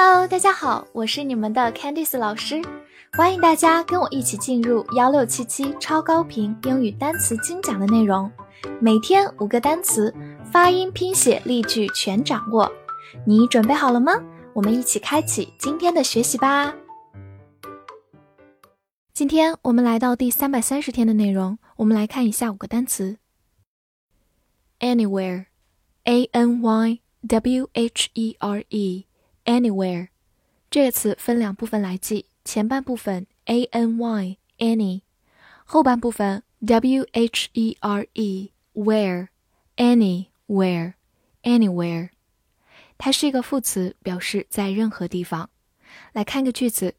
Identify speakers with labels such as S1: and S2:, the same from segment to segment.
S1: Hello，大家好，我是你们的 Candice 老师，欢迎大家跟我一起进入幺六七七超高频英语单词精讲的内容，每天五个单词，发音、拼写、例句全掌握，你准备好了吗？我们一起开启今天的学习吧。今天我们来到第三百三十天的内容，我们来看一下五个单词：anywhere，a n y w h e r e。Anywhere，这个词分两部分来记，前半部分 a n y any，后半部分 w h e r e where anywhere anywhere，它是一个副词，表示在任何地方。来看个句子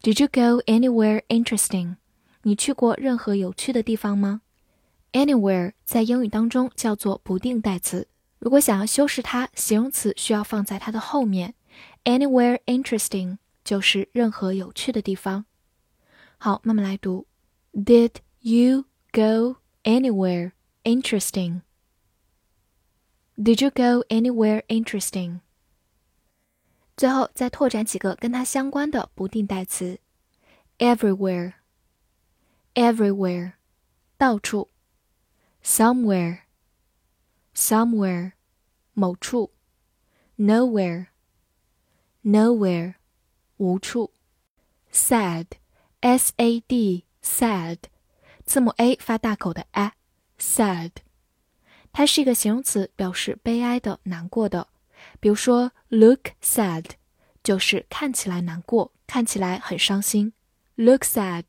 S1: ：Did you go anywhere interesting？你去过任何有趣的地方吗？Anywhere 在英语当中叫做不定代词，如果想要修饰它，形容词需要放在它的后面。Anywhere interesting 就是任何有趣的地方。好，慢慢来读。Did you go anywhere interesting? Did you go anywhere interesting? 最后再拓展几个跟它相关的不定代词：everywhere, everywhere，到处；somewhere, somewhere，某处；nowhere。 nowhere，无处。sad，s a d，sad，字母 a 发大口的 a，sad，它是一个形容词，表示悲哀的、难过的。比如说，look sad，就是看起来难过，看起来很伤心。look sad，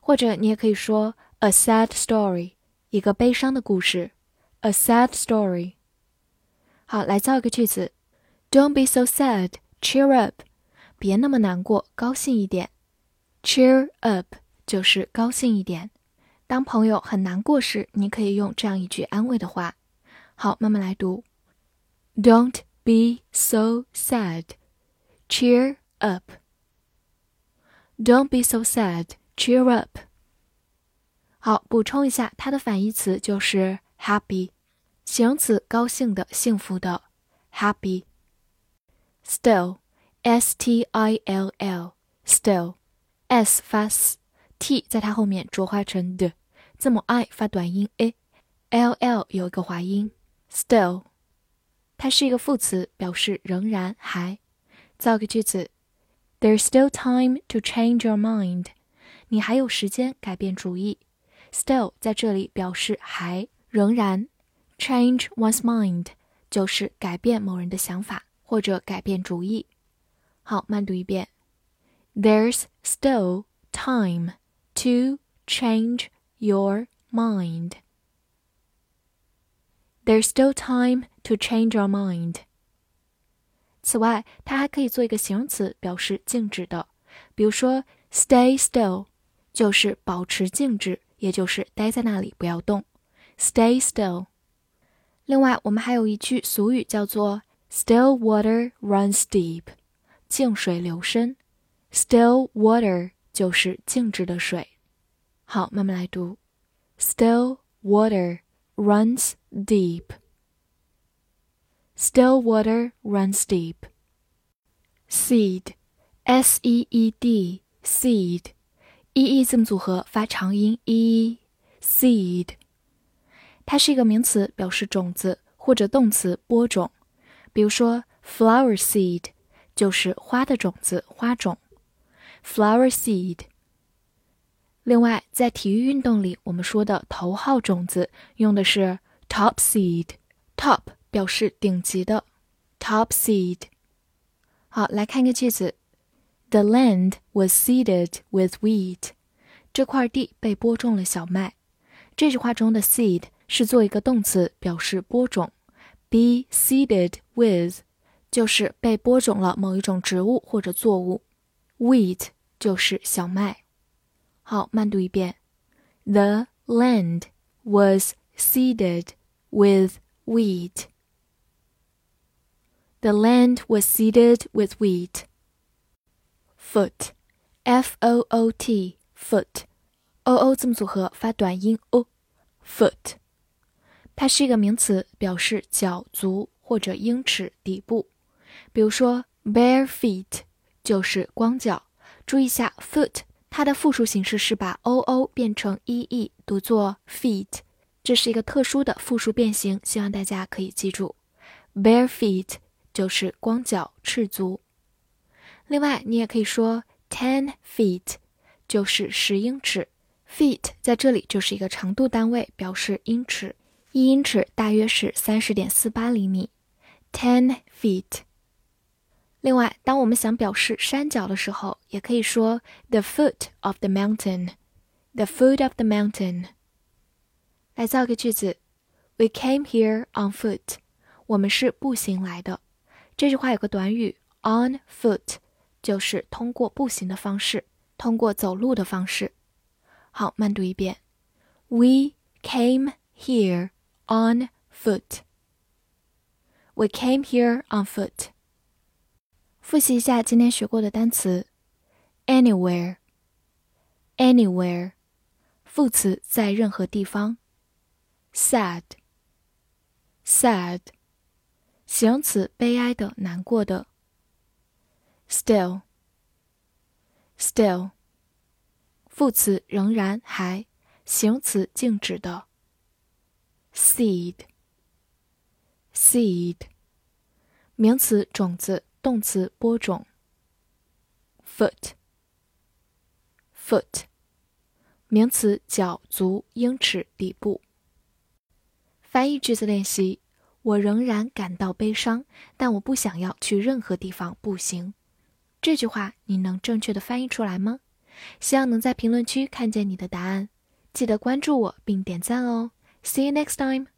S1: 或者你也可以说 a sad story，一个悲伤的故事。a sad story。好，来造一个句子。Don't be so sad. Cheer up，别那么难过，高兴一点。Cheer up 就是高兴一点。当朋友很难过时，你可以用这样一句安慰的话。好，慢慢来读。Don't be so sad. Cheer up. Don't be so sad. Cheer up. 好，补充一下，它的反义词就是 happy，形容词，高兴的、幸福的，happy。 Still, s t i l l, still, s 发 s，t 在它后面浊化成的，字母 i 发短音 a，l l 有一个滑音。Still，它是一个副词，表示仍然还。造个句子：There's still time to change your mind。你还有时间改变主意。Still 在这里表示还仍然。Change one's mind 就是改变某人的想法。 或者改变主意。好，慢读一遍。There's still time to change your mind. There's still time to change your mind. 此外，它还可以做一个形容词，表示静止的。比如说，stay still 就是保持静止，也就是待在那里不要动。Stay still。另外，我们还有一句俗语叫做 Still water runs deep，静水流深。Still water 就是静止的水。好，慢慢来读。Still water runs deep. Still water runs deep. Seed, s e e d, seed, e e 字母组合发长音 e. Seed，它是一个名词，表示种子，或者动词播种。 比如说，flower seed 就是花的种子、花种。flower seed。另外，在体育运动里，我们说的头号种子用的是 top seed。top 表示顶级的，top seed。好，来看一个句子：The land was seeded with wheat。这块地被播种了小麦。这句话中的 seed 是做一个动词，表示播种。Be seeded with 就是被播种了某一种植物或者作物，wheat 就是小麦。好，慢读一遍：The land was seeded with wheat. The land was seeded with wheat. Foot, F-O-O-T, foot，O-O 字母组合发短音 o，foot。 它是一个名词，表示脚、足或者英尺、底部。比如说 bare feet 就是光脚。注意一下，foot 它的复数形式是把 o o 变成 e e，读作 feet，这是一个特殊的复数变形，希望大家可以记住。bare feet 就是光脚、赤足。另外，你也可以说 ten feet，就是十英尺。feet 在这里就是一个长度单位，表示英尺。一英尺大约是三十点四八厘米。ten feet。另外，当我们想表示山脚的时候，也可以说 the foot of the mountain。the foot of the mountain。来造个句子：We came here on foot。我们是步行来的。这句话有个短语 on foot。就是通过步行的方式，通过走路的方式。好，慢读一遍。We came here on foot. We came here on foot. 复习一下今天学过的单词：anywhere, anywhere，副词在任何地方；sad, sad，形容词悲哀的、难过的。Still, still，副词仍然还，形容词静止的。 Seed, seed，名词种子，动词播种。Foot, foot，名词脚、足、英尺、底部。翻译句子练习：我仍然感到悲伤，但我不想要去任何地方步行。这句话你能正确的翻译出来吗？希望能在评论区看见你的答案。记得关注我并点赞哦。See you next time.